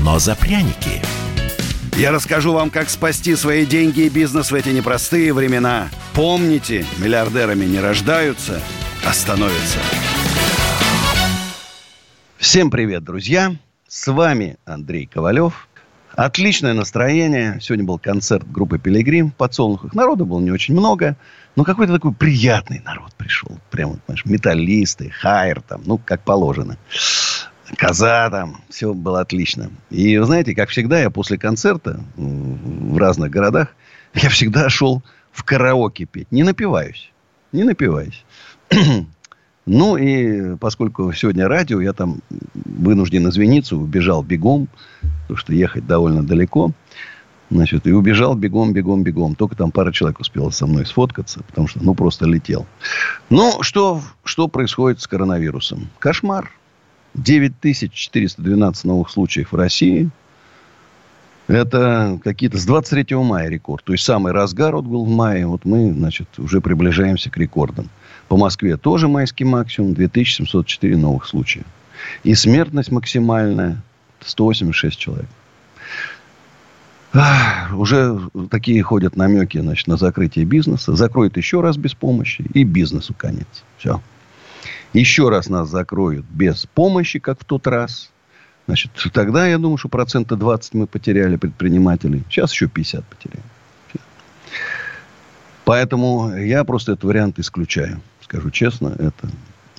но за пряники. Я расскажу вам, как спасти свои деньги и бизнес в эти непростые времена. Помните, миллиардерами не рождаются, а становятся. Всем привет, друзья! С вами Андрей Ковалев. Отличное настроение. Сегодня был концерт группы «Пилигрим» в подсолнухах. Народу было не очень много, но какой-то такой приятный народ пришел. Прямо, знаешь, металлисты, хайр там, ну, как положено. Коза там, все было отлично. И, вы знаете, как всегда, я после концерта в разных городах, я всегда шел в караоке петь. Не напиваюсь. Не напиваюсь. Ну, и поскольку сегодня радио, я там вынужден извиниться, убежал бегом, потому что ехать довольно далеко. Значит, и убежал бегом, бегом, бегом. Только там пара человек успела со мной сфоткаться, потому что, ну, просто летел. Ну, что, что происходит с коронавирусом? Кошмар. 9412 новых случаев в России. Это какие-то с 23 мая рекорд. То есть самый разгар вот был в мае. Вот мы, значит, уже приближаемся к рекордам. По Москве тоже майский максимум. 2704 новых случая. И смертность максимальная 186 человек. Ах, уже такие ходят намеки значит, на закрытие бизнеса. Закроют еще раз без помощи. И бизнесу конец. Все. Еще раз нас закроют без помощи, как в тот раз. Значит, тогда, я думаю, что процента 20 мы потеряли предпринимателей. Сейчас еще 50 потеряем. Поэтому я просто этот вариант исключаю. Скажу честно, это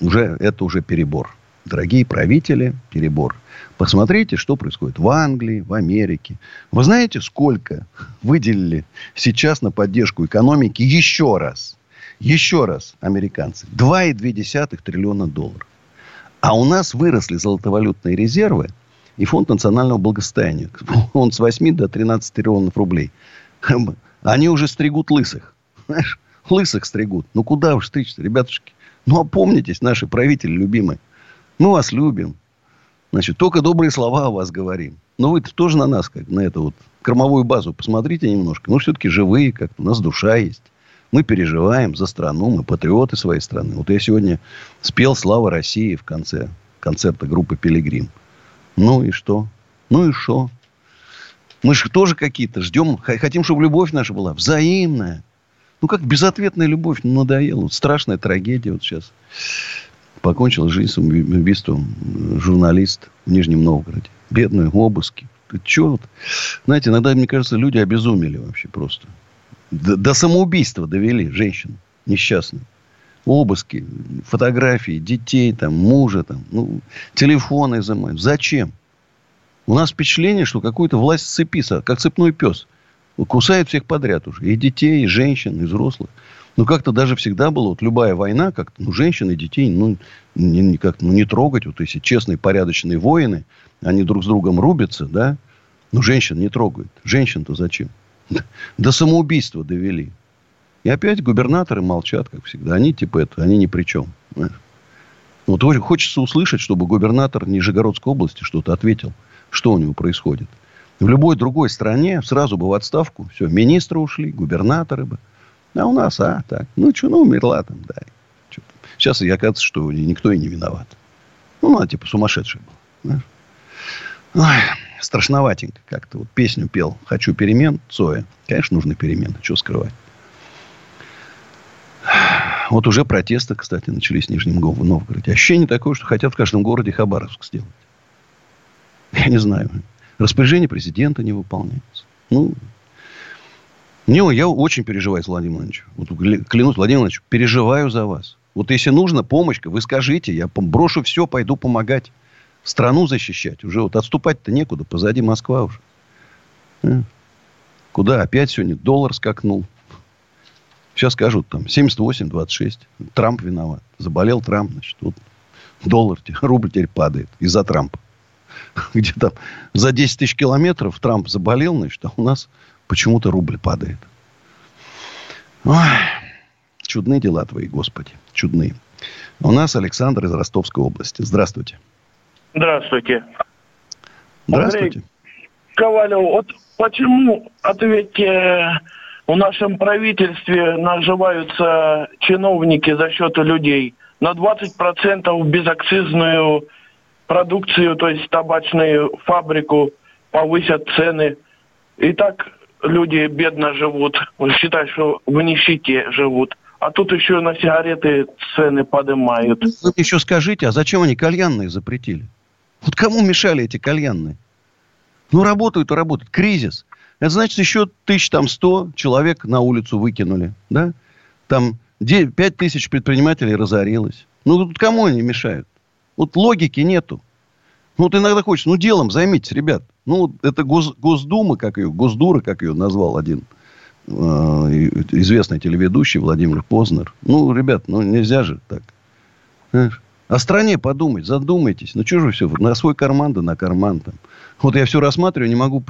уже, это уже перебор. Дорогие правители, перебор. Посмотрите, что происходит в Англии, в Америке. Вы знаете, сколько выделили сейчас на поддержку экономики еще раз? Еще раз, американцы. 2,2 триллиона долларов. А у нас выросли золотовалютные резервы и фонд национального благосостояния. Он с 8 до 13 триллионов рублей. Они уже стригут лысых. Лысых стригут. Ну, куда вы стричь ребятушки? Ну, опомнитесь, наши правители любимые. Мы вас любим. Значит, только добрые слова о вас говорим. Но вы тоже на нас, как на эту вот кормовую базу, посмотрите немножко. Мы все-таки живые как-то, у нас душа есть. Мы переживаем за страну, мы патриоты своей страны. Вот я сегодня спел «Слава России» в конце концерта группы «Пилигрим». Ну и что? Ну и что? Мы же тоже какие-то ждем, хотим, чтобы любовь наша была взаимная. Ну, как безответная любовь, ну, надоела. Вот страшная трагедия вот сейчас. Покончил жизнь самоубийством журналист в Нижнем Новгороде. Бедные обыски. Че вот? Знаете, иногда, мне кажется, люди обезумели вообще просто. До, самоубийства довели женщин несчастных. Обыски, фотографии детей, там, мужа, там, ну, телефоны изымают. Зачем? У нас впечатление, что какую-то власть с как цепной пес. Кусает всех подряд уже. И детей, и женщин, и взрослых. Ну, как-то даже всегда было, вот любая война, как-то, ну, женщин и детей, ну, не, как, ну, не трогать. Вот если честные, порядочные воины, они друг с другом рубятся, да, ну, женщин не трогают. Женщин-то зачем? До самоубийства довели. И опять губернаторы молчат, как всегда. Они типа это, они ни при чем. Вот хочется услышать, чтобы губернатор Нижегородской области что-то ответил, что у него происходит. В любой другой стране сразу бы в отставку. Все, министры ушли, губернаторы бы. А у нас, а, так. Ну, что, ну, умерла там, да. Сейчас и оказывается, что никто и не виноват. Ну, она типа сумасшедшая была. Ой страшноватенько как-то. Вот песню пел «Хочу перемен» Цоя. Конечно, нужны перемены. Что скрывать? Вот уже протесты, кстати, начались в Нижнем Новгороде. Ощущение такое, что хотят в каждом городе Хабаровск сделать. Я не знаю. Распоряжение президента не выполняется. Ну, не, я очень переживаю за Владимира Владимировича. Вот, клянусь, Владимир Владимирович, переживаю за вас. Вот если нужна помощь, вы скажите, я брошу все, пойду помогать страну защищать. Уже вот отступать-то некуда. Позади Москва уже. Э? Куда опять сегодня доллар скакнул? Сейчас скажут там 78-26. Трамп виноват. Заболел Трамп, значит, вот доллар, рубль теперь падает из-за Трампа. где там за 10 тысяч километров Трамп заболел, значит, а у нас почему-то рубль падает. Ой, чудные дела твои, Господи, чудные. У нас Александр из Ростовской области. Здравствуйте. Здравствуйте. Здравствуйте. Андрей Ковалев, вот почему, ответьте, в нашем правительстве наживаются чиновники за счет людей на 20% безакцизную продукцию, то есть табачную фабрику, повысят цены. И так люди бедно живут, считают, что в нищете живут. А тут еще на сигареты цены поднимают. Вы еще скажите, а зачем они кальянные запретили? Вот кому мешали эти кальянные? Ну, работают и работают. Кризис. Это значит, еще тысяч там сто человек на улицу выкинули. Да? Там пять тысяч предпринимателей разорилось. Ну, тут кому они мешают? Вот логики нету. Ну, вот иногда хочется, ну, делом займитесь, ребят. Ну, это Гос, Госдума, как ее, Госдура, как ее назвал один э, известный телеведущий Владимир Познер. Ну, ребят, ну, нельзя же так. Знаешь? О стране подумать, задумайтесь. Ну, что же все, на свой карман, да на карман там. Вот я все рассматриваю, не могу,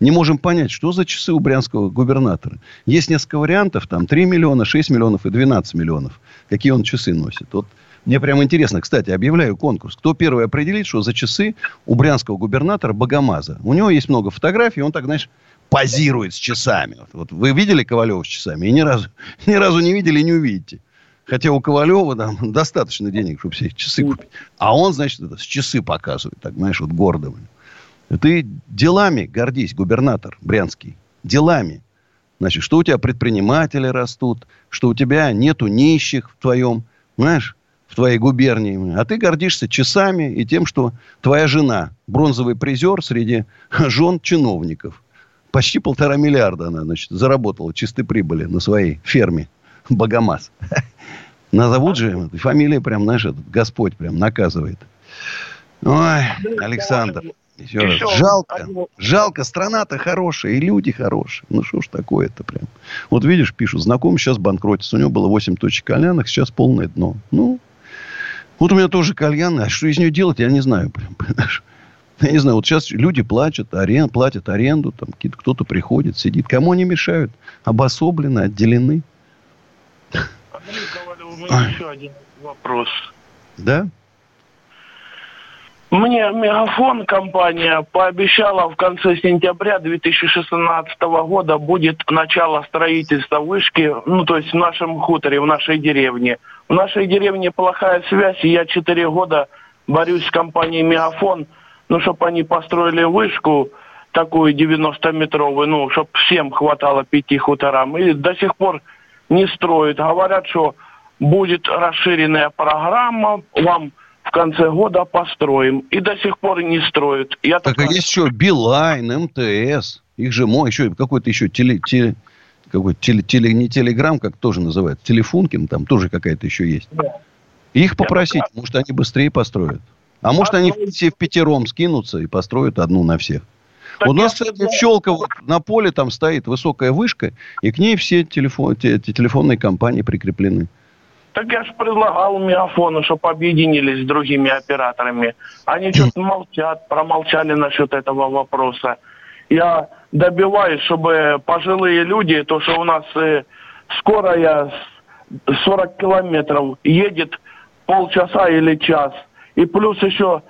не можем понять, что за часы у брянского губернатора. Есть несколько вариантов, там 3 миллиона, 6 миллионов и 12 миллионов. Какие он часы носит. Вот мне прямо интересно. Кстати, объявляю конкурс. Кто первый определит, что за часы у брянского губернатора Богомаза. У него есть много фотографий, он так, знаешь, позирует с часами. Вот вы видели Ковалева с часами? И ни разу, ни разу не видели и не увидите. Хотя у Ковалева там достаточно денег, чтобы все часы купить. А он, значит, это с часы показывает. Так, знаешь, вот гордо. Ты делами гордись, губернатор Брянский. Делами. Значит, что у тебя предприниматели растут, что у тебя нету нищих в твоем, знаешь, в твоей губернии. А ты гордишься часами и тем, что твоя жена бронзовый призер среди жен чиновников. Почти полтора миллиарда она, значит, заработала чистой прибыли на своей ферме. Богомаз. Назовут же, фамилия прям, знаешь, Господь прям наказывает. Ой, Александр. Еще раз. Жалко. Жалко. Страна-то хорошая, и люди хорошие. Ну, что ж такое-то прям. Вот видишь, пишут, знакомый сейчас банкротится. У него было 8 точек кальянных, сейчас полное дно. Ну, вот у меня тоже кальяны. А что из нее делать, я не знаю. Прям, понимаешь? Я не знаю, вот сейчас люди платят, арен, платят аренду, там кто-то приходит, сидит. Кому они мешают? Обособлены, отделены. Ковалев, у меня еще один вопрос. Да? Мне Мегафон компания пообещала в конце сентября 2016 года будет начало строительства вышки, ну то есть в нашем хуторе, в нашей деревне. В нашей деревне плохая связь, и я четыре года борюсь с компанией Мегафон, ну чтобы они построили вышку такую 90-метровую, ну чтобы всем хватало пяти хуторам. И до сих пор не строят. Говорят, что будет расширенная программа, вам в конце года построим. И до сих пор не строят. Я так, так а есть еще Билайн, МТС. Их же мой, еще какой-то еще теле, теле, какой теле, теле, не телеграм, как тоже называют, телефункин, там тоже какая-то еще есть. Да. Их попросить, Я может, они быстрее построят. А может, они все в пятером скинутся и построят одну на всех. Так У нас, кстати, в Щелково на поле там стоит высокая вышка, и к ней все телефон, те, те телефонные компании прикреплены. Так я же предлагал Мегафону, чтобы объединились с другими операторами. Они что-то молчат, промолчали насчет этого вопроса. Я добиваюсь, чтобы пожилые люди, то, что у нас э, скорая 40 километров едет полчаса или час, и плюс еще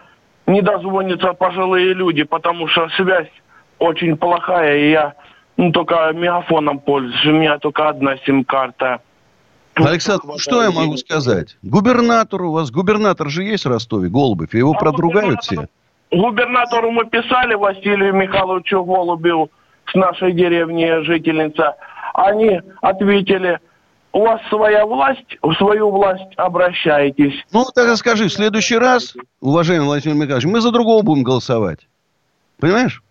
не дозвонятся пожилые люди, потому что связь очень плохая, и я ну, только мегафоном пользуюсь. У меня только одна сим-карта. Александр, ну, что я могу сказать? Губернатор у вас, губернатор же есть в Ростове, Голубев, его а продругают все. Губернатору мы писали, Василию Михайловичу Голубеву, с нашей деревни жительница. Они ответили, у вас своя власть, в свою власть обращаетесь. Ну, тогда скажи, в следующий раз, уважаемый Владимир Михайлович, мы за другого будем голосовать. Понимаешь?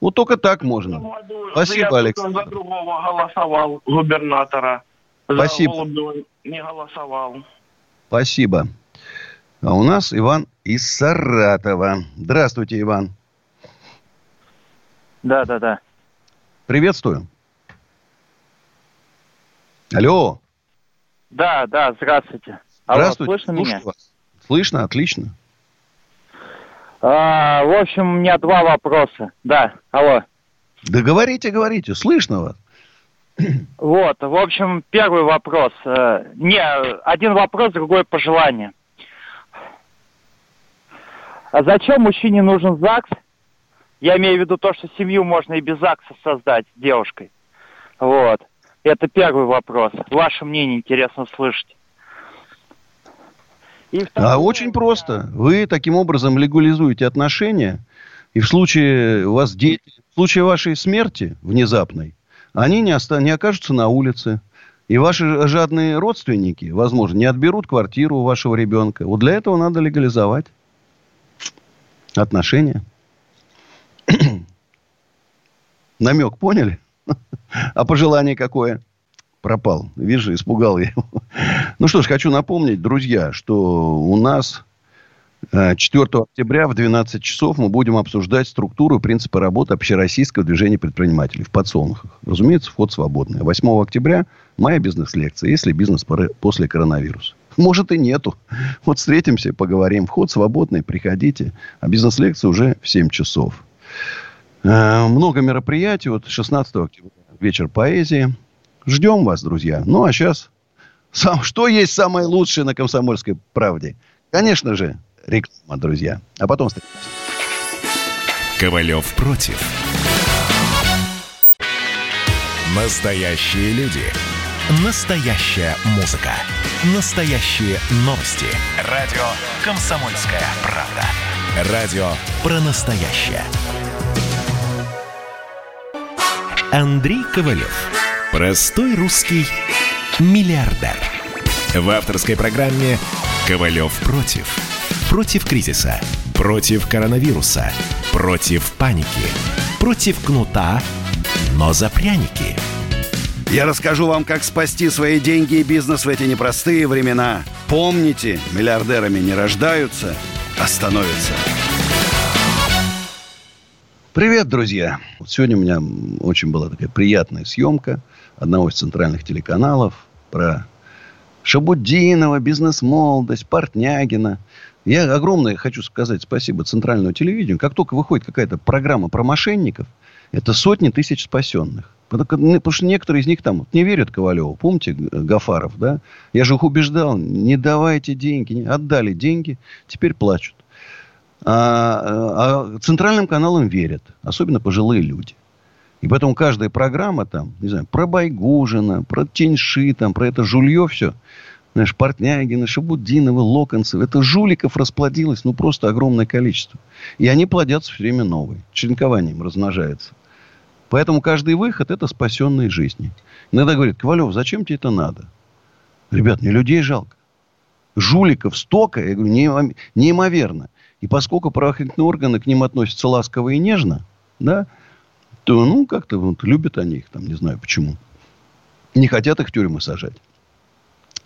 Вот только так можно. Спасибо, Я Александр. за другого голосовал, губернатора. Спасибо. не голосовал. Спасибо. А у нас Иван из Саратова. Здравствуйте, Иван. Да, да, да. Приветствую. Алло. Да, да, здравствуйте. Алло, здравствуйте. Слышно Слушаю меня? Вас. Слышно, отлично. А, в общем, у меня два вопроса. Да, алло. Да говорите, говорите, слышно вас. Вот, в общем, первый вопрос. Э, не, один вопрос, другой пожелание. А зачем мужчине нужен ЗАГС? Я имею в виду то, что семью можно и без ЗАГСа создать с девушкой. Вот. Это первый вопрос. Ваше мнение интересно слышать. И второе, а очень просто. Вы таким образом легализуете отношения, и в случае у вас дети, в случае вашей смерти внезапной, они не, оста- не окажутся на улице. И ваши жадные родственники, возможно, не отберут квартиру у вашего ребенка. Вот для этого надо легализовать отношения. Намек поняли? А пожелание какое? Пропал. Вижу, испугал я его. Ну что ж, хочу напомнить, друзья, что у нас 4 э, октября в 12 часов мы будем обсуждать структуру и принципы работы общероссийского движения предпринимателей в подсолнухах. Разумеется, вход свободный. 8 октября моя бизнес-лекция, если бизнес после коронавируса. Может и нету. Вот встретимся, поговорим. Вход свободный, приходите. А бизнес-лекция уже в 7 часов. Э, много мероприятий. Вот 16 октября вечер поэзии. Ждем вас, друзья. Ну, а сейчас... Сам, что есть самое лучшее на «Комсомольской правде»? Конечно же, реклама, друзья. А потом встретимся. Ковалев против. Настоящие люди. Настоящая музыка. Настоящие новости. Радио «Комсомольская правда». Радио про настоящее. Андрей Ковалев. Простой русский миллиардер. В авторской программе «Ковалев против». Против кризиса. Против коронавируса. Против паники. Против кнута, но за пряники. Я расскажу вам, как спасти свои деньги и бизнес в эти непростые времена. Помните, миллиардерами не рождаются, а становятся. Привет, друзья! Сегодня у меня очень была такая приятная съемка одного из центральных телеканалов про Шабудинова, бизнес-молодость, Портнягина. Я огромное хочу сказать спасибо центральному телевидению. Как только выходит какая-то программа про мошенников, это сотни тысяч спасенных. Потому что некоторые из них там не верят Ковалеву. Помните Гафаров, да? Я же их убеждал, не давайте деньги. Отдали деньги, теперь плачут. А, а центральным каналам верят. Особенно пожилые люди. И поэтому каждая программа там, не знаю, про Байгужина, про Теньши, там, про это жулье все. Знаешь, Портнягина, Шабудинова, Локонцев. Это жуликов расплодилось, ну, просто огромное количество. И они плодятся все время новые. Черенкованием размножаются. Поэтому каждый выход – это спасенные жизни. Иногда говорят, Ковалев, зачем тебе это надо? Ребят, мне людей жалко. Жуликов столько, я говорю, неимоверно. И поскольку правоохранительные органы к ним относятся ласково и нежно, да, то, ну, как-то вот, любят они их, там, не знаю почему. Не хотят их в тюрьмы сажать.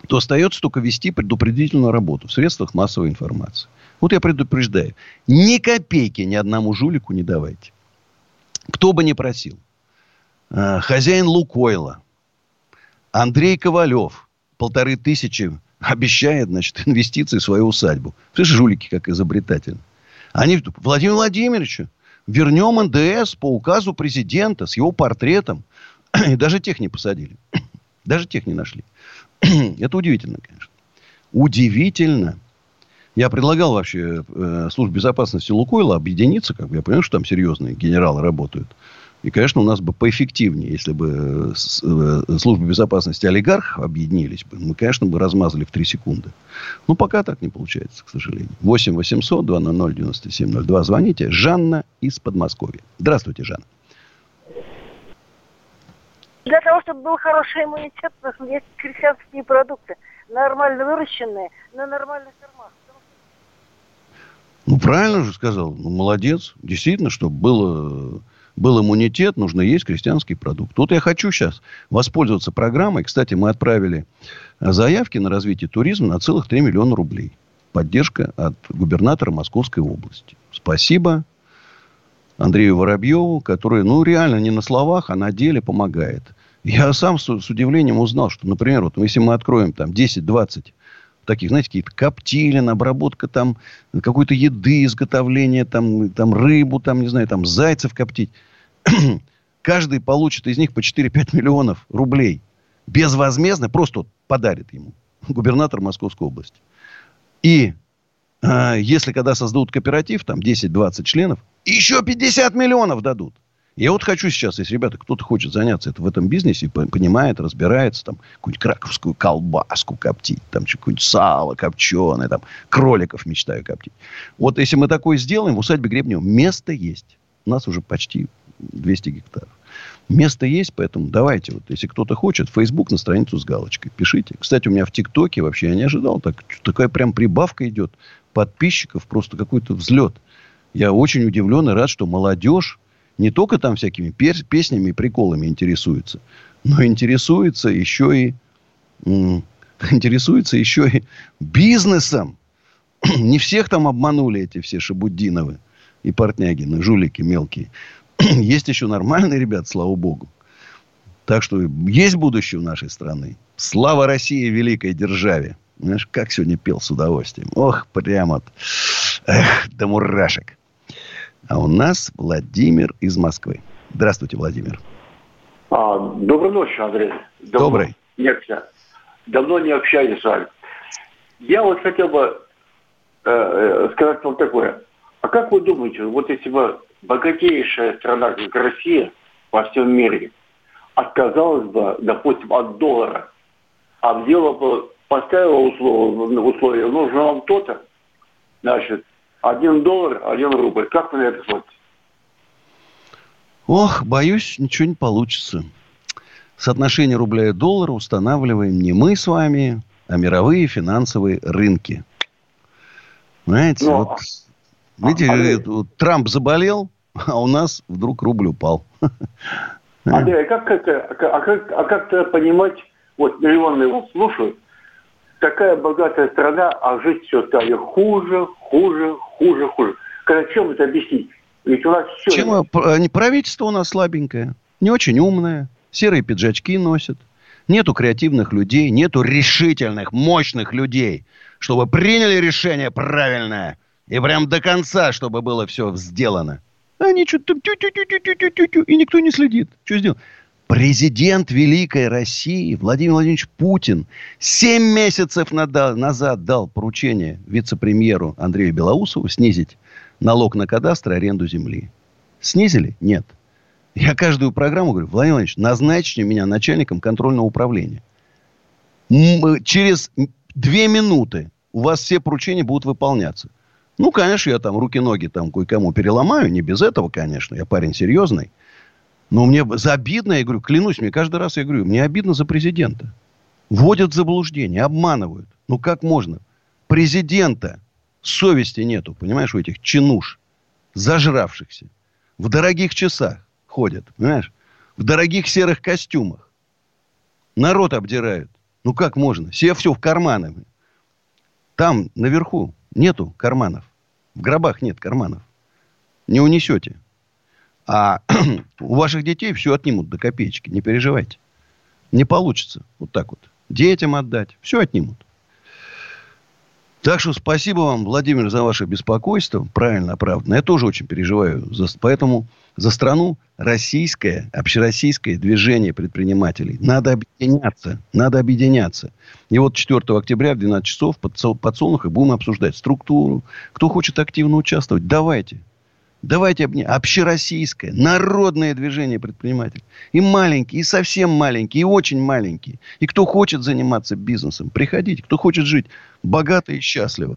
То остается только вести предупредительную работу в средствах массовой информации. Вот я предупреждаю. Ни копейки ни одному жулику не давайте. Кто бы ни просил. А, хозяин Лукойла. Андрей Ковалев. Полторы тысячи обещает, значит, инвестиции в свою усадьбу. Слышишь, жулики как изобретатель. Они, Владимир Владимирович, вернем НДС по указу президента с его портретом. И даже тех не посадили. Даже тех не нашли. Это удивительно, конечно. Удивительно. Я предлагал вообще э, службе безопасности Лукойла объединиться, как бы я понимаю, что там серьезные генералы работают. И, конечно, у нас бы поэффективнее, если бы э, э, служба безопасности олигархов объединились бы. Мы, конечно, бы размазали в три секунды. Но пока так не получается, к сожалению. 8 800 200 9702. Звоните. Жанна из Подмосковья. Здравствуйте, Жанна. Для того, чтобы был хороший иммунитет, нужны есть крестьянские продукты. Нормально выращенные, на нормальных фермах. Ну, правильно же сказал. Ну, молодец. Действительно, чтобы было, был иммунитет, нужно есть крестьянский продукт. Вот я хочу сейчас воспользоваться программой. Кстати, мы отправили заявки на развитие туризма на целых 3 миллиона рублей. Поддержка от губернатора Московской области. Спасибо Андрею Воробьеву, который, ну, реально не на словах, а на деле помогает. Я сам с, с удивлением узнал, что, например, вот если мы откроем там 10-20 таких, знаете, какие-то коптилин, обработка там какой-то еды, изготовление там, там рыбу, там, не знаю, там зайцев коптить. Каждый получит из них по 4-5 миллионов рублей. Безвозмездно, просто подарит ему губернатор Московской области. И э, если когда создадут кооператив, там 10-20 членов, еще 50 миллионов дадут. Я вот хочу сейчас, если, ребята, кто-то хочет заняться это, в этом бизнесе, понимает, разбирается, там, какую-нибудь краковскую колбаску коптить, там, какое-нибудь сало копченое, там, кроликов мечтаю коптить. Вот если мы такое сделаем, в усадьбе Гребнева место есть. У нас уже почти 200 гектаров. Место есть, поэтому давайте, вот, если кто-то хочет, Facebook на страницу с галочкой, пишите. Кстати, у меня в ТикТоке вообще я не ожидал, так, такая прям прибавка идет подписчиков, просто какой-то взлет. Я очень удивлен и рад, что молодежь не только там всякими песнями и приколами интересуется, но интересуется еще и интересуется еще и бизнесом. Не всех там обманули эти все Шабуддиновы и Портнягины, жулики мелкие. Есть еще нормальные ребят, слава богу. Так что есть будущее у нашей страны. Слава России, великой державе. Знаешь, как сегодня пел с удовольствием. Ох, прямо эх, до мурашек. А у нас Владимир из Москвы. Здравствуйте, Владимир. А, доброй ночи, Андрей. Давно Добрый. Не, давно не общались с вами. Я вот хотел бы э, э, сказать вам такое. А как вы думаете, вот если бы богатейшая страна, как Россия, во всем мире, отказалась бы, допустим, от доллара, а взяла бы, поставила условия, условия нужно вам то-то, значит, один доллар, один рубль. Как вы на это смотрите? Ох, боюсь, ничего не получится. Соотношение рубля и доллара устанавливаем не мы с вами, а мировые финансовые рынки. Знаете, Но... вот Видите, Андрей, вот, Трамп заболел, а у нас вдруг рубль упал. Андрей, а как это, а как, а как-то понимать, вот миллионы его слушают, такая богатая страна, а жить все стали хуже, хуже, хуже, хуже. Когда чем это объяснить? Ведь у нас все... Чем это... правительство у нас слабенькое, не очень умное, серые пиджачки носят, нету креативных людей, нету решительных, мощных людей, чтобы приняли решение правильное – и прям до конца, чтобы было все сделано. Они что-то там тю-тю-тю-тю-тю-тю, и никто не следит. Что сделал? Президент Великой России Владимир Владимирович Путин семь месяцев назад дал поручение вице-премьеру Андрею Белоусову снизить налог на кадастр аренду земли. Снизили? Нет. Я каждую программу говорю, Владимир Владимирович, назначьте меня начальником контрольного управления. Через две минуты у вас все поручения будут выполняться. Ну, конечно, я там руки-ноги там кое-кому переломаю. Не без этого, конечно. Я парень серьезный. Но мне за обидно, я говорю, клянусь, мне каждый раз я говорю, мне обидно за президента. Вводят в заблуждение, обманывают. Ну, как можно? Президента совести нету, понимаешь, у этих чинуш, зажравшихся. В дорогих часах ходят, понимаешь? В дорогих серых костюмах. Народ обдирают. Ну, как можно? Все все в карманы. Там, наверху, нету карманов. В гробах нет карманов. Не унесете. А у ваших детей все отнимут до копеечки. Не переживайте. Не получится. Вот так вот. Детям отдать. Все отнимут. Так что спасибо вам, Владимир, за ваше беспокойство. Правильно, оправданно. Я тоже очень переживаю. За, поэтому за страну российское, общероссийское движение предпринимателей. Надо объединяться. Надо объединяться. И вот 4 октября в 12 часов под, под Солнухой будем обсуждать структуру. Кто хочет активно участвовать, давайте. Давайте обня... общероссийское, народное движение предпринимателей. И маленькие, и совсем маленькие, и очень маленькие. И кто хочет заниматься бизнесом, приходите. Кто хочет жить богато и счастливо.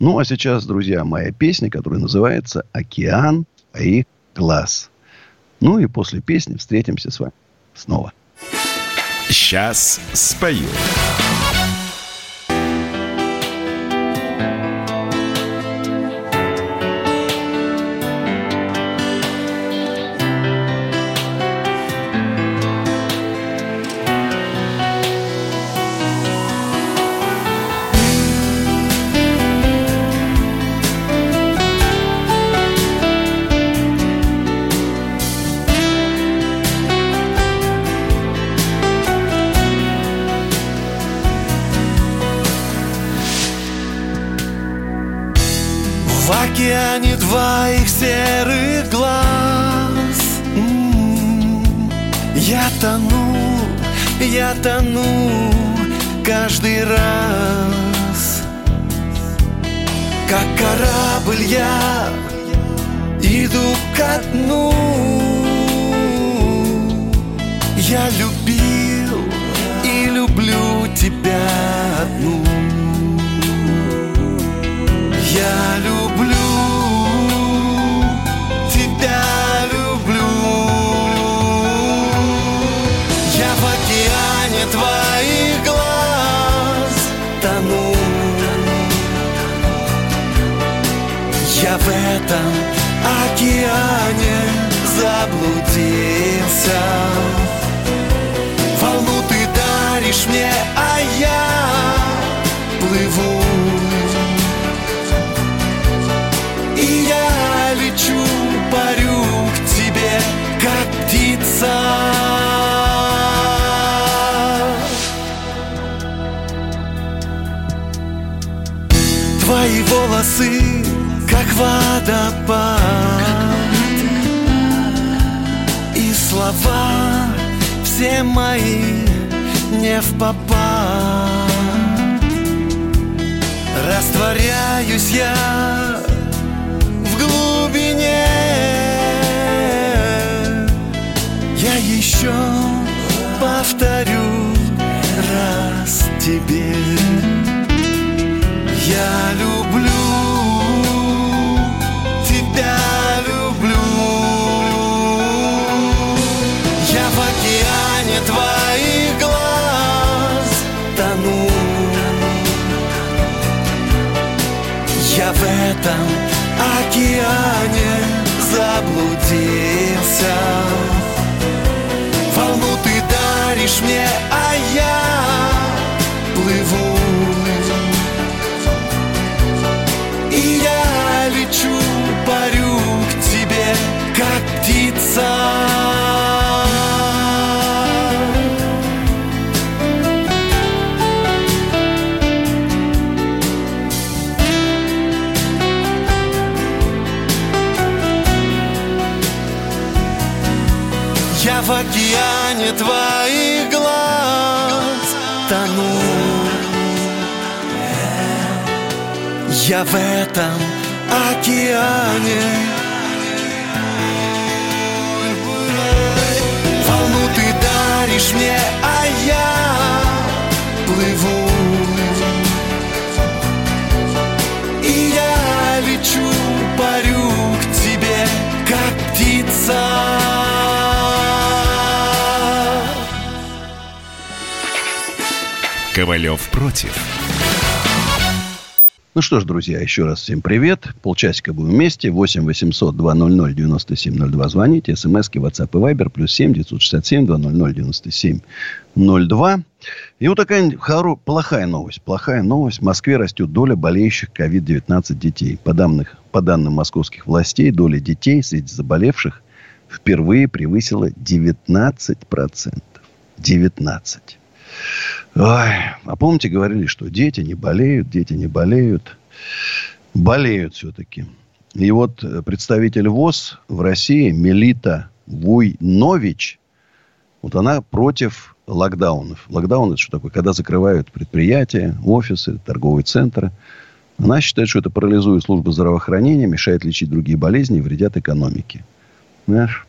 Ну, а сейчас, друзья, моя песня, которая называется «Океан твоих глаз». Ну и после песни встретимся с вами снова. Сейчас спою. Водопад. И слова все мои не в Растворяюсь я в глубине. Я еще повторю раз тебе. Я люблю океане заблудился В этом океане. Волну ты даришь мне, а я плыву. И я лечу, парю к тебе, как птица. Ковалев против. Ну что ж, друзья, еще раз всем привет. Полчасика будем вместе. 8 800 200 9702. Звоните. СМСки, WhatsApp и Viber. Плюс 7 967 200 9702. И вот такая хоро... плохая новость. Плохая новость. В Москве растет доля болеющих COVID-19 детей. По, данных, по данным московских властей, доля детей среди заболевших впервые превысила 19%. 19%. Ой, а помните, говорили, что дети не болеют, дети не болеют. Болеют все-таки. И вот представитель ВОЗ в России, Мелита Вуйнович, вот она против локдаунов. Локдаун это что такое? Когда закрывают предприятия, офисы, торговые центры. Она считает, что это парализует службу здравоохранения, мешает лечить другие болезни и вредят экономике. Знаешь?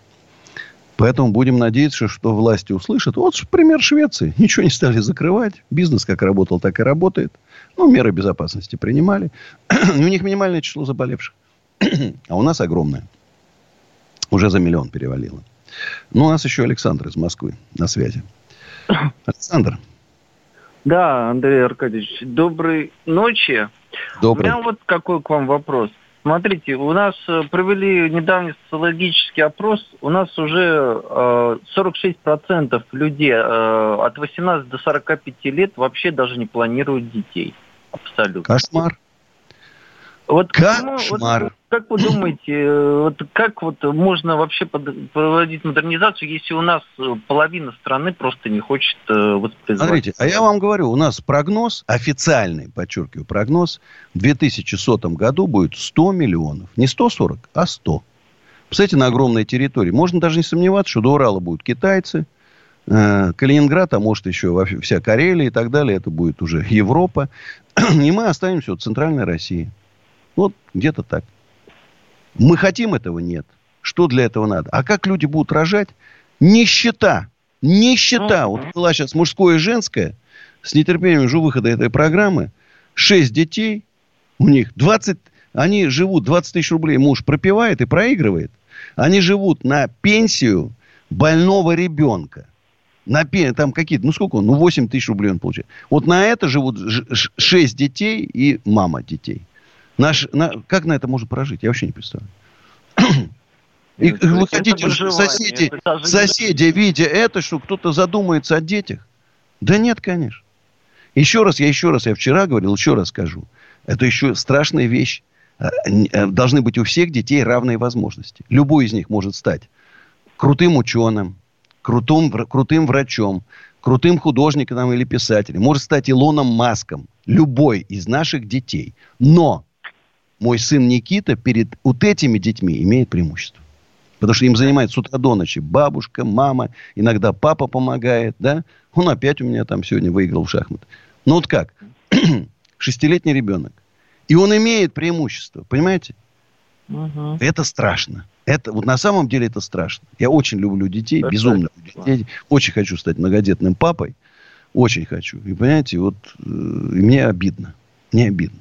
Поэтому будем надеяться, что власти услышат. Вот пример Швеции. Ничего не стали закрывать. Бизнес как работал, так и работает. Ну, меры безопасности принимали. у них минимальное число заболевших. а у нас огромное. Уже за миллион перевалило. Ну, у нас еще Александр из Москвы на связи. Александр. Да, Андрей Аркадьевич, доброй ночи. Добрый. У меня вот какой к вам вопрос. Смотрите, у нас э, провели недавний социологический опрос, у нас уже э, 46% людей э, от 18 до 45 лет вообще даже не планируют детей. Абсолютно. Кошмар. Вот, Кошмар. Вот, как вы думаете, э, вот как вот можно вообще под, проводить модернизацию, если у нас э, половина страны просто не хочет э, воспроизводить? Смотрите, а я вам говорю, у нас прогноз, официальный, подчеркиваю, прогноз, в 2100 году будет 100 миллионов. Не 140, а 100. Представляете, на огромной территории. Можно даже не сомневаться, что до Урала будут китайцы, э, Калининград, а может еще вся Карелия и так далее. Это будет уже Европа. И мы останемся в центральной России. Вот где-то так. Мы хотим этого? Нет. Что для этого надо? А как люди будут рожать? Нищета. Нищета. Вот была сейчас мужское и женское. С нетерпением жду выхода этой программы. Шесть детей. У них 20... Они живут 20 тысяч рублей. Муж пропивает и проигрывает. Они живут на пенсию больного ребенка. На пен... Там какие-то, ну сколько он? Ну 8 тысяч рублей он получает. Вот на это живут 6 детей и мама детей. Наш, на, как на это можно прожить? Я вообще не представляю. И это, вы хотите, соседи, соседи, видя это, что кто-то задумается о детях? Да нет, конечно. Еще раз, я еще раз, я вчера говорил, еще раз скажу. Это еще страшная вещь. А, э, должны быть у всех детей равные возможности. Любой из них может стать крутым ученым, крутым, крутым врачом, крутым художником или писателем. Может стать Илоном Маском. Любой из наших детей. Но мой сын Никита перед вот этими детьми имеет преимущество. Потому что им занимается с утра до ночи бабушка, мама, иногда папа помогает, да. Он опять у меня там сегодня выиграл в шахматы. Ну вот как? Шестилетний ребенок. И он имеет преимущество, понимаете? Угу. Это страшно. Это, вот на самом деле это страшно. Я очень люблю детей, это безумно люблю детей. Очень хочу стать многодетным папой. Очень хочу. И понимаете, вот э, мне обидно. Мне обидно.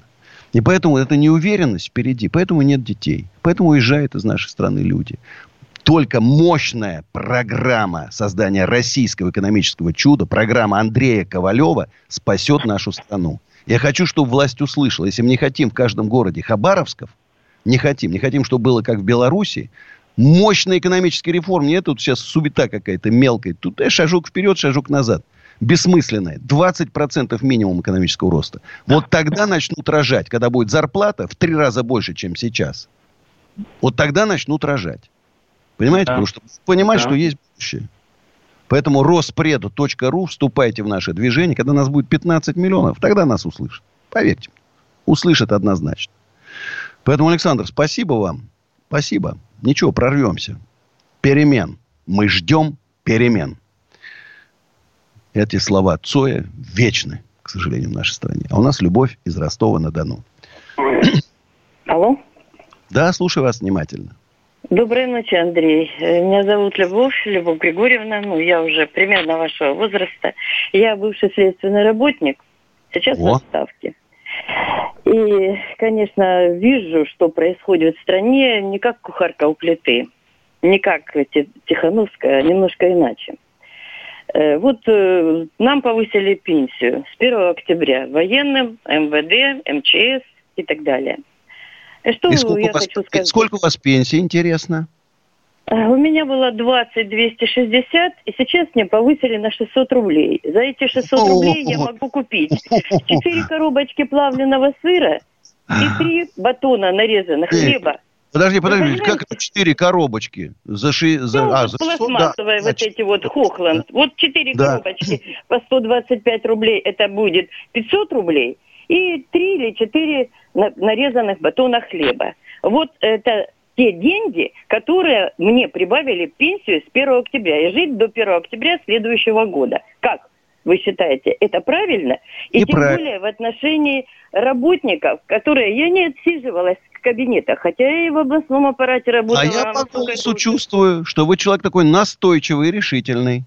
И поэтому это неуверенность впереди. Поэтому нет детей. Поэтому уезжают из нашей страны люди. Только мощная программа создания российского экономического чуда, программа Андрея Ковалева спасет нашу страну. Я хочу, чтобы власть услышала. Если мы не хотим в каждом городе Хабаровсков, не хотим, не хотим, чтобы было как в Беларуси, мощная экономическая реформа. Не тут сейчас субита какая-то мелкая. Тут э, шажок вперед, шажок назад бессмысленное. 20% минимум экономического роста. Вот тогда начнут рожать, когда будет зарплата в три раза больше, чем сейчас. Вот тогда начнут рожать. Понимаете? Да. Потому что понимать, да. что есть будущее. Поэтому роспреду.ру, вступайте в наше движение. Когда нас будет 15 миллионов, тогда нас услышат. Поверьте. Услышат однозначно. Поэтому, Александр, спасибо вам. Спасибо. Ничего, прорвемся. Перемен. Мы ждем перемен. Эти слова Цоя вечны, к сожалению, в нашей стране. А у нас любовь из Ростова-на-Дону. Алло? Да, слушаю вас внимательно. Доброй ночи, Андрей. Меня зовут Любовь, Любовь Григорьевна. Ну, я уже примерно вашего возраста. Я бывший следственный работник. Сейчас О. в отставке. И, конечно, вижу, что происходит в стране не как кухарка у плиты, не как Тихановская, а немножко иначе. Э, вот э, нам повысили пенсию с 1 октября военным, МВД, МЧС и так далее. Э, что и сколько я вас, хочу сказать? Сколько у вас пенсии, интересно? У меня было 20 260, и сейчас мне повысили на 600 рублей. За эти 600 рублей я могу купить 4 коробочки плавленного сыра и 3 батона нарезанных хлеба. Подожди, подожди, как это четыре коробочки? За ши... за... Ну, а, за пластмассовые да. вот Значит, эти вот Хохланд. Вот четыре да. коробочки по 125 рублей, это будет 500 рублей. И три или четыре нарезанных батона хлеба. Вот это те деньги, которые мне прибавили пенсию с 1 октября. И жить до 1 октября следующего года. Как? Вы считаете, это правильно? И не тем более в отношении работников, которые я не отсиживалась кабинетах, хотя я и в областном аппарате работала. А я по голосу чувствую, что вы человек такой настойчивый и решительный.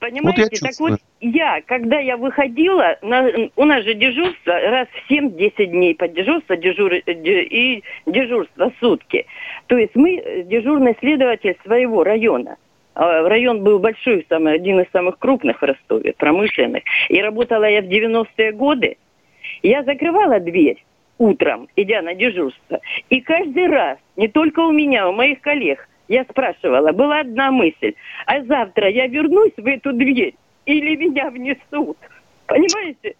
Понимаете, вот так вот я, когда я выходила, на, у нас же дежурство раз в 7-10 дней под дежурство дежур, и дежурство сутки. То есть мы э, дежурный следователь своего района. А, район был большой, самый, один из самых крупных в Ростове, промышленных. И работала я в 90-е годы. Я закрывала дверь, утром, идя на дежурство. И каждый раз, не только у меня, у моих коллег, я спрашивала, была одна мысль, а завтра я вернусь в эту дверь или меня внесут? Понимаете?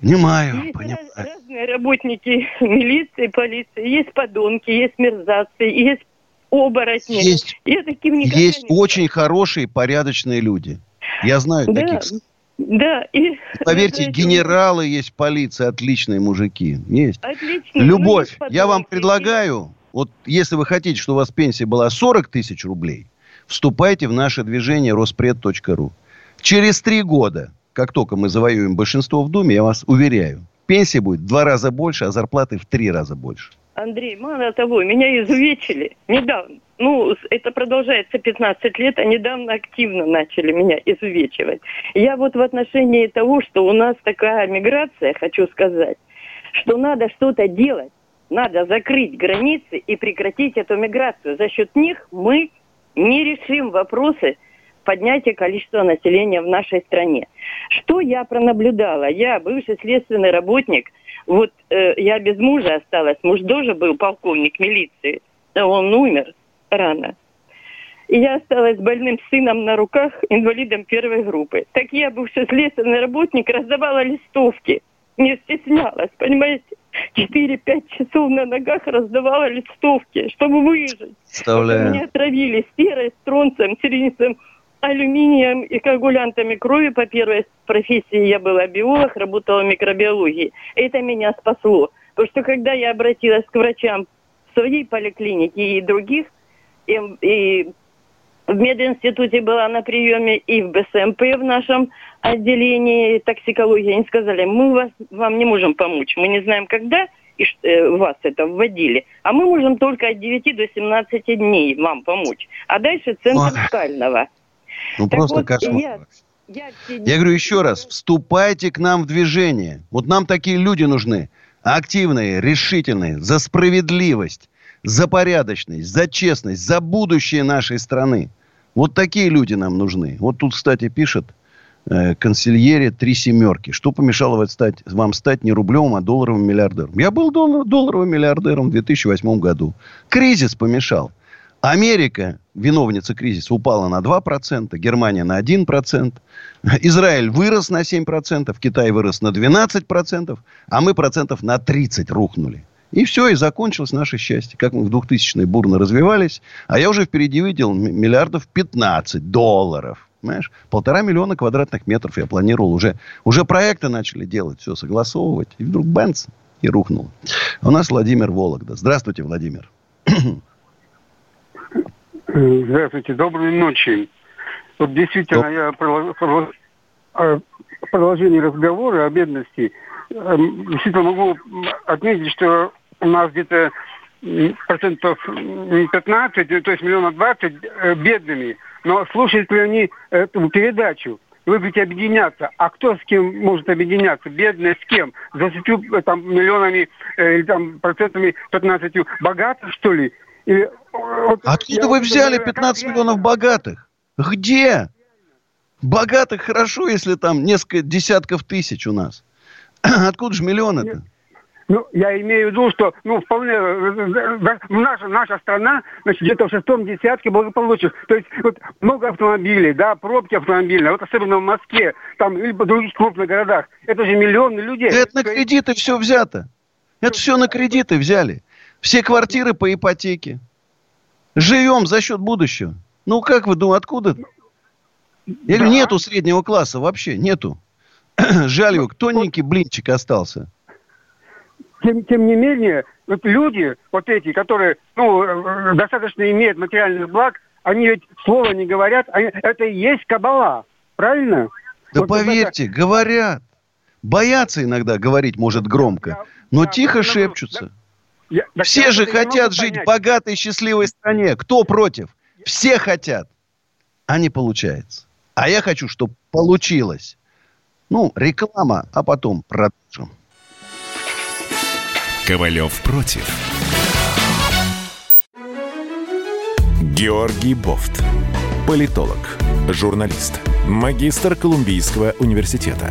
Понимаю, Есть понимаю. раз- разные работники милиции, полиции. Есть подонки, есть мерзавцы, есть оборотни. Есть. Я таким никогда Есть не очень хорошие, порядочные люди. Я знаю Да, таких. Да, и... Поверьте, генералы есть в полиции, отличные мужики. Есть. Отлично. Ну, Любовь, есть я вам предлагаю, вот если вы хотите, чтобы у вас пенсия была 40 тысяч рублей, вступайте в наше движение роспред.ру. Через три года, как только мы завоюем большинство в Думе, я вас уверяю, пенсия будет в два раза больше, а зарплаты в три раза больше. Андрей, мало того, меня изувечили недавно. Ну, это продолжается 15 лет, а недавно активно начали меня изувечивать. Я вот в отношении того, что у нас такая миграция, хочу сказать, что надо что-то делать. Надо закрыть границы и прекратить эту миграцию. За счет них мы не решим вопросы поднятия количества населения в нашей стране. Что я пронаблюдала? Я бывший следственный работник, вот э, я без мужа осталась, муж тоже был полковник милиции, он умер рано. И я осталась с больным сыном на руках, инвалидом первой группы. Так я, бывший следственный работник, раздавала листовки. Не стеснялась, понимаете? 4-5 часов на ногах раздавала листовки, чтобы выжить. Представляю. Меня отравили серой, стронцем, сиренисом, алюминием и коагулянтами крови. По первой профессии я была биолог, работала в микробиологии. Это меня спасло. Потому что когда я обратилась к врачам в своей поликлинике и других, и, и в мединституте была на приеме, и в БСМП в нашем отделении токсикологии, они сказали, мы вас, вам не можем помочь, мы не знаем, когда и э, вас это вводили, а мы можем только от 9 до 17 дней вам помочь. А дальше центр Ой. скального. Ну, Так просто вот, кошмар. я- Я, все Я говорю еще раз, вступайте к нам в движение. Вот нам такие люди нужны. Активные, решительные, за справедливость, за порядочность, за честность, за будущее нашей страны. Вот такие люди нам нужны. Вот тут, кстати, пишет э, консильере три семерки. Что помешало вам стать, вам стать не рублевым, а долларовым миллиардером? Я был дол- долларовым миллиардером в 2008 году. Кризис помешал. Америка, виновница кризиса, упала на 2%, Германия на 1%, Израиль вырос на 7%, Китай вырос на 12%, а мы процентов на 30 рухнули. И все, и закончилось наше счастье. Как мы в 2000-е бурно развивались. А я уже впереди видел миллиардов 15 долларов. Понимаешь? Полтора миллиона квадратных метров я планировал уже. Уже проекты начали делать, все согласовывать. И вдруг бенц и рухнул. У нас Владимир Вологда. Здравствуйте, Владимир. Здравствуйте, доброй ночи. Вот действительно, я э, в продолжении разговора о бедности эм, действительно могу отметить, что у нас где-то процентов м, 15, то есть миллионов 20 э, бедными. Но слушают ли они эту передачу? Вы говорите объединяться. А кто с кем может объединяться? Бедные с кем? С 20 э, там, миллионами э, или там процентами 15 богатых, что ли? Или, э, вот Откуда я вы взяли говорю, а как 15 реально? миллионов богатых? Где? Богатых хорошо, если там несколько десятков тысяч у нас. Откуда же миллионы-то? Ну, я имею в виду, что, ну, вполне, э, э, наша, наша страна, значит, где-то в шестом десятке благополучия. То есть, вот, много автомобилей, да, пробки автомобильные, вот особенно в Москве, там, или в других крупных городах. Это же миллионы людей. Да это на кредиты все взято. Это все на кредиты взяли. Все квартиры по ипотеке. Живем за счет будущего. Ну, как вы думаете, откуда? Я говорю, Да. нету среднего класса вообще, нету. Жаль его, тоненький блинчик остался. Тем, тем не менее, вот люди, вот эти, которые, ну, достаточно имеют материальных благ, они ведь слова не говорят, они- это и есть кабала, правильно? Да Вот это- поверьте, говорят. Боятся иногда говорить, может, громко. Но Да, тихо да, шепчутся. Я- Все я же хотят жить в понять. богатой, счастливой стране. Кто против? Все хотят. А не получается. А я хочу, чтобы получилось. Ну, реклама, а потом продолжим. Ковалев против. Георгий Бофт. Политолог, журналист, магистр Колумбийского университета,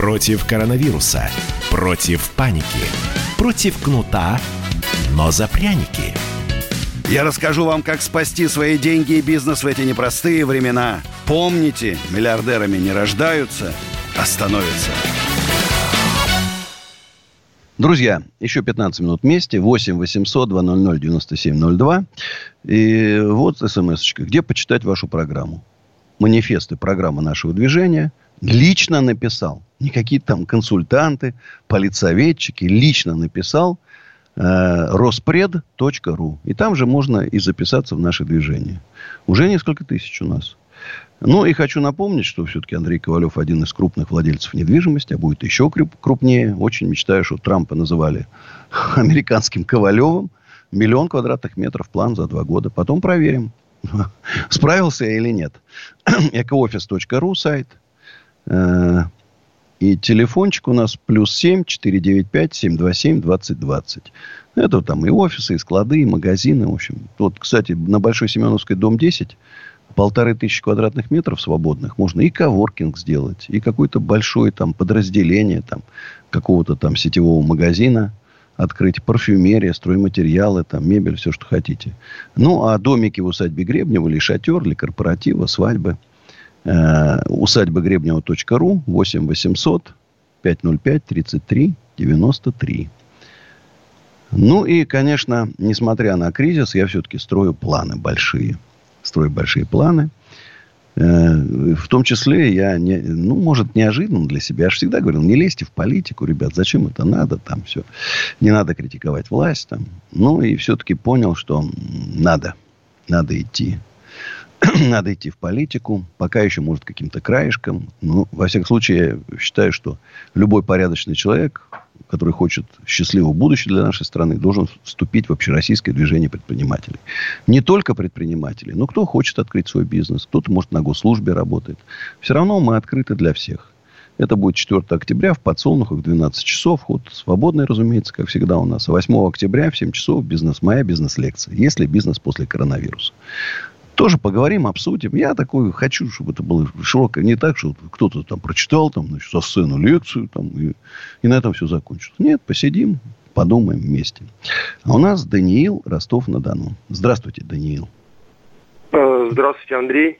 Против коронавируса. Против паники. Против кнута, но за пряники. Я расскажу вам, как спасти свои деньги и бизнес в эти непростые времена. Помните, миллиардерами не рождаются, а становятся. Друзья, еще 15 минут вместе. 8 800 200 9702. И вот смс -очка. Где почитать вашу программу? Манифесты программы нашего движения. Лично написал. Не какие-то там консультанты, политсоветчики. Лично написал э, rospred.ru. И там же можно и записаться в наше движение. Уже несколько тысяч у нас. Ну, и хочу напомнить, что все-таки Андрей Ковалев один из крупных владельцев недвижимости, а будет еще крупнее. Очень мечтаю, что Трампа называли американским Ковалевым. Миллион квадратных метров план за два года. Потом проверим, справился я или нет. Экоофис.ру сайт. Э, и телефончик у нас плюс 7 495 727 2020. Это там и офисы, и склады, и магазины. В общем, вот, кстати, на Большой Семеновской, дом 10, полторы тысячи квадратных метров свободных, можно и коворкинг сделать, и какое-то большое там подразделение там какого-то там сетевого магазина открыть, парфюмерия, стройматериалы, там, мебель, все, что хотите. Ну, а домики в усадьбе Гребнева или шатер, или корпоратива, свадьбы. Э, усадьба Гребнева.ру 8 800 505 33 93. Ну и, конечно, несмотря на кризис, я все-таки строю планы большие – строить большие планы. Э, в том числе я, не, ну, может, неожиданно для себя. Я же всегда говорил, не лезьте в политику, ребят, зачем это надо, там все. Не надо критиковать власть там. Ну, и все-таки понял, что надо, надо идти. надо идти в политику, пока еще, может, каким-то краешком. Но, во всяком случае, я считаю, что любой порядочный человек который хочет счастливого будущего для нашей страны, должен вступить в общероссийское движение предпринимателей. Не только предприниматели, но кто хочет открыть свой бизнес, кто-то, может, на госслужбе работает. Все равно мы открыты для всех. Это будет 4 октября в Подсолнухах 12 часов. Вход свободный, разумеется, как всегда у нас. А 8 октября в 7 часов бизнес моя бизнес-лекция. Если бизнес после коронавируса. Тоже поговорим, обсудим. Я такой хочу, чтобы это было широко. Не так, что кто-то там прочитал там, значит, со сцену лекцию там, и, и на этом все закончилось. Нет, посидим, подумаем вместе. А у нас Даниил Ростов-на-Дону. Здравствуйте, Даниил. Э, здравствуйте, Андрей.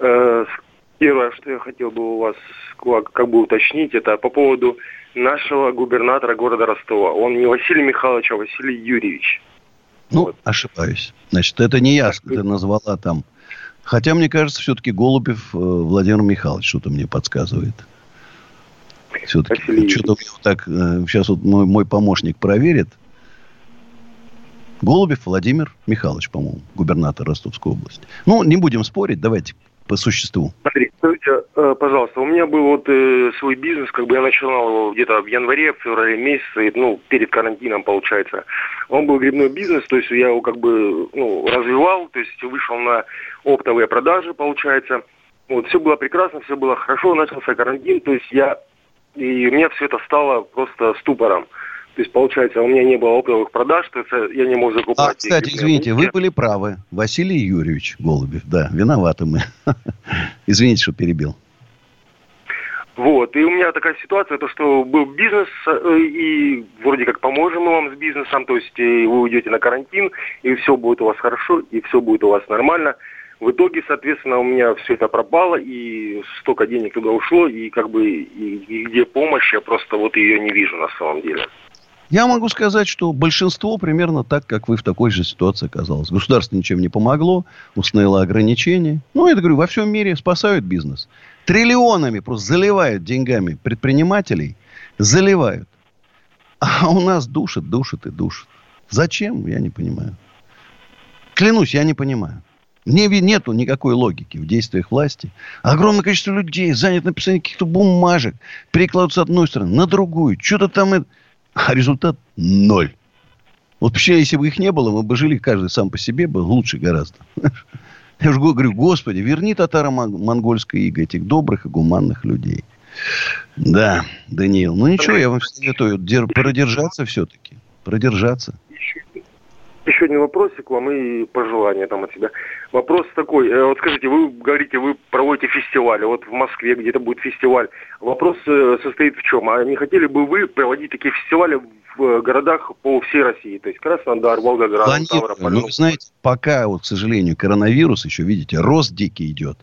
Э, первое, что я хотел бы у вас как бы уточнить, это по поводу нашего губернатора города Ростова. Он не Василий Михайлович, а Василий Юрьевич. Ну, вот. ошибаюсь. Значит, это не я, ты назвала там. Хотя, мне кажется, все-таки Голубев э, Владимир Михайлович что-то мне подсказывает. Все-таки что-то так... Э, сейчас вот мой, мой помощник проверит. Голубев Владимир Михайлович, по-моему, губернатор Ростовской области. Ну, не будем спорить, давайте по существу. Смотри, э, пожалуйста, у меня был вот э, свой бизнес, как бы я начинал где-то в январе, в феврале месяце, ну, перед карантином, получается. Он был грибной бизнес, то есть я его как бы ну, развивал, то есть вышел на оптовые продажи, получается. Вот, все было прекрасно, все было хорошо, начался карантин, то есть я, и у меня все это стало просто ступором. То есть, получается, у меня не было оптовых продаж, то есть я не мог закупать. А, кстати, извините, вы были правы. Василий Юрьевич Голубев, да, виноваты мы. извините, что перебил. Вот, и у меня такая ситуация, то, что был бизнес, э, и вроде как поможем мы вам с бизнесом, то есть вы уйдете на карантин, и все будет у вас хорошо, и все будет у вас нормально. В итоге, соответственно, у меня все это пропало, и столько денег туда ушло, и как бы и, и где помощь, я просто вот ее не вижу на самом деле. Я могу сказать, что большинство примерно так, как вы в такой же ситуации оказалось. Государство ничем не помогло, установило ограничения. Ну, я говорю, во всем мире спасают бизнес. Триллионами просто заливают деньгами предпринимателей. Заливают. А у нас душат, душат и душат. Зачем? Я не понимаю. Клянусь, я не понимаю. Не, нету никакой логики в действиях власти. Огромное количество людей занято написанием каких-то бумажек. Перекладывают с одной стороны на другую. Что-то там... А результат ноль. Вот вообще, если бы их не было, мы бы жили каждый сам по себе, бы лучше гораздо. Я же говорю, Господи, верни татаро-монгольское иго этих добрых и гуманных людей. Да, Даниил. Ну ничего, я вам советую продержаться все-таки. Продержаться. Еще один вопросик вам и пожелание там от себя. Вопрос такой. Э, вот скажите, вы говорите, вы проводите фестивали. Вот в Москве где-то будет фестиваль. Вопрос э, состоит в чем? А не хотели бы вы проводить такие фестивали в э, городах по всей России? То есть Краснодар, Волгоград, Ставрополь. Ну, знаете, пока, вот, к сожалению, коронавирус еще, видите, рост дикий идет.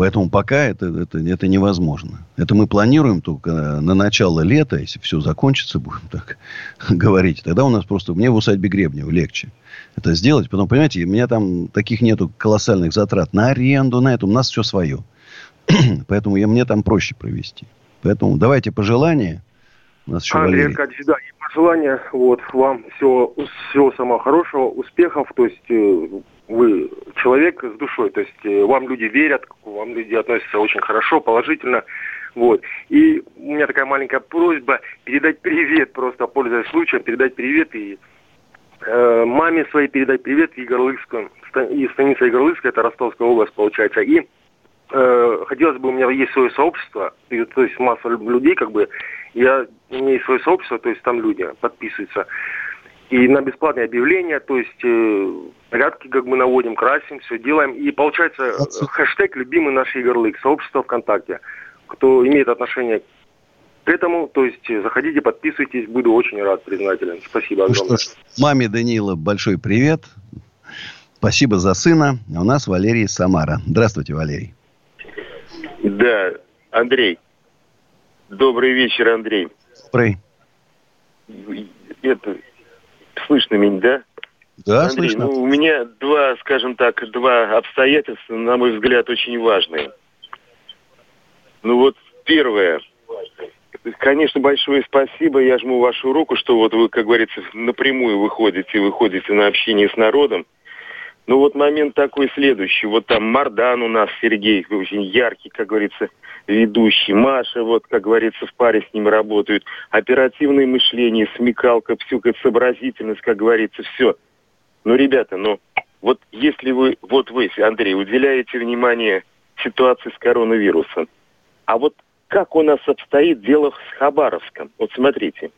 Поэтому пока это, это, это невозможно. Это мы планируем только на начало лета, если все закончится, будем так говорить. Тогда у нас просто, мне в усадьбе Гребнева легче это сделать. Потом, понимаете, у меня там таких нету колоссальных затрат на аренду, на это. У нас все свое. Поэтому я, мне там проще провести. Поэтому давайте пожелания. У нас еще Андрей Валерий. Аркадьевич, да, и пожелания. Вот, вам всего, всего самого хорошего, успехов. То есть э, вы человек с душой, то есть э, вам люди верят, вам люди относятся очень хорошо, положительно. Вот. И у меня такая маленькая просьба передать привет, просто пользуясь случаем, передать привет и э, маме своей передать привет Егорлыцкую, и станица Егорлыцкая, это Ростовская область, получается. И э, хотелось бы, у меня есть свое сообщество, и, то есть масса людей, как бы, я, есть свое сообщество, то есть там люди подписываются и на бесплатные объявления, то есть э, порядки как мы наводим, красим, все делаем. И получается э, хэштег «Любимый наш Ярлык», сообщество ВКонтакте. Кто имеет отношение к этому, то есть э, заходите, подписывайтесь, буду очень рад, признателен. Спасибо ну огромное. Что ж, маме Данила большой привет. Спасибо за сына. А у нас Валерий Самара. Здравствуйте, Валерий. Да, Андрей. Добрый вечер, Андрей. Добрый. Это, Слышно меня, да? Да, Андрей, слышно. Ну, у меня два, скажем так, два обстоятельства, на мой взгляд, очень важные. Ну вот первое. Конечно, большое спасибо. Я жму вашу руку, что вот вы, как говорится, напрямую выходите, выходите на общение с народом. Ну вот момент такой следующий. Вот там Мардан у нас, Сергей, очень яркий, как говорится, ведущий. Маша, вот, как говорится, в паре с ним работают. Оперативное мышление, смекалка, всю сообразительность, как говорится, все. Ну, ребята, ну, вот если вы, вот вы, Андрей, уделяете внимание ситуации с коронавирусом, а вот как у нас обстоит дело с Хабаровском? Вот смотрите,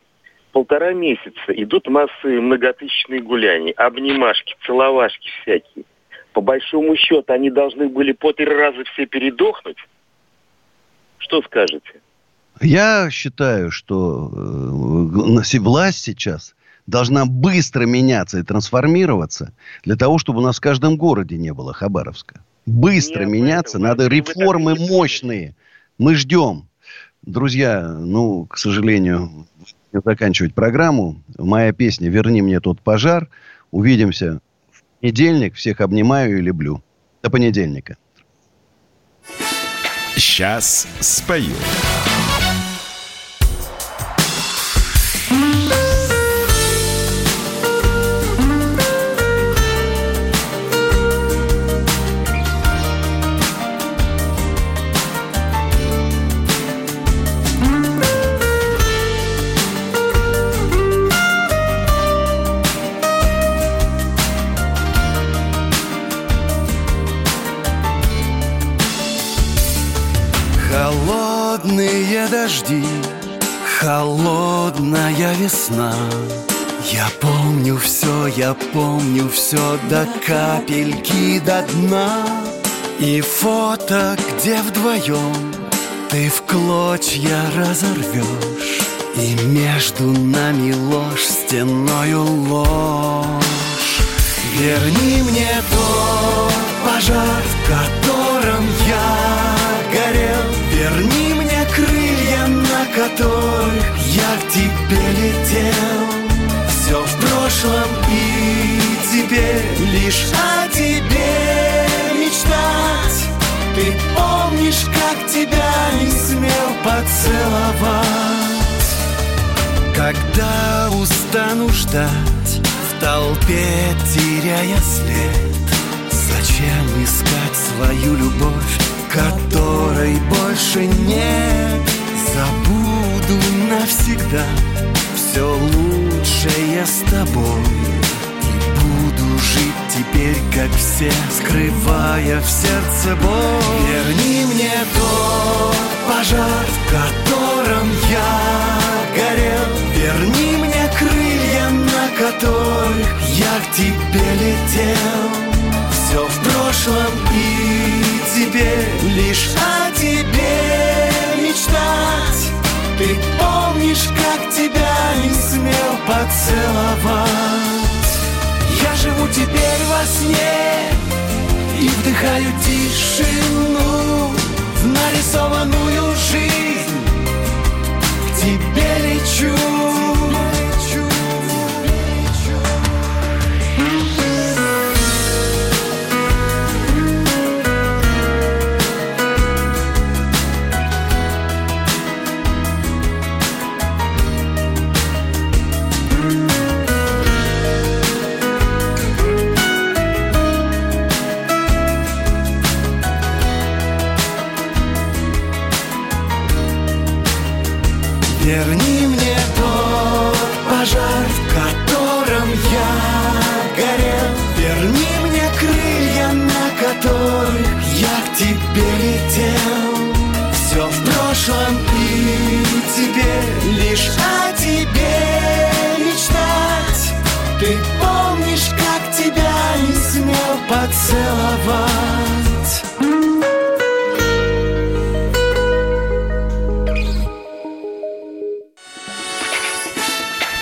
полтора месяца идут массы многотысячные гуляния, обнимашки, целовашки всякие. По большому счету, они должны были по три раза все передохнуть, что скажете? Я считаю, что э, власть сейчас должна быстро меняться и трансформироваться для того, чтобы у нас в каждом городе не было Хабаровска. Быстро Нет, меняться, это, надо реформы мощные. Мы ждем. Друзья, ну, к сожалению, заканчивать программу. Моя песня «Верни мне тот пожар». Увидимся в понедельник. Всех обнимаю и люблю. До понедельника. Сейчас спою. Я помню все до капельки до дна. И фото, где вдвоем ты в клочья разорвешь. И между нами ложь, стеною ложь. Верни мне тот пожар, в котором я горел. Верни мне крылья, на которых я к тебе летел прошлом и теперь лишь о тебе мечтать. Ты помнишь, как тебя не смел поцеловать? Когда устану ждать в толпе, теряя след Зачем искать свою любовь которой больше нет? Забуду навсегда все лучшее с тобой. Теперь, как все, скрывая в сердце боль. Верни мне тот пожар, в котором я горел. Верни мне крылья, на которых я к тебе летел. Все в прошлом и теперь лишь о тебе мечтать Ты помнишь, как тебя не смел поцеловать? Я живу теперь во сне И вдыхаю тишину В нарисованную жизнь. К тебе лечу Верни мне тот пожар, в котором я горел. Верни мне крылья, на которых я к тебе летел. Все в прошлом и теперь лишь о тебе мечтать. Ты помнишь, как тебя не смел поцеловать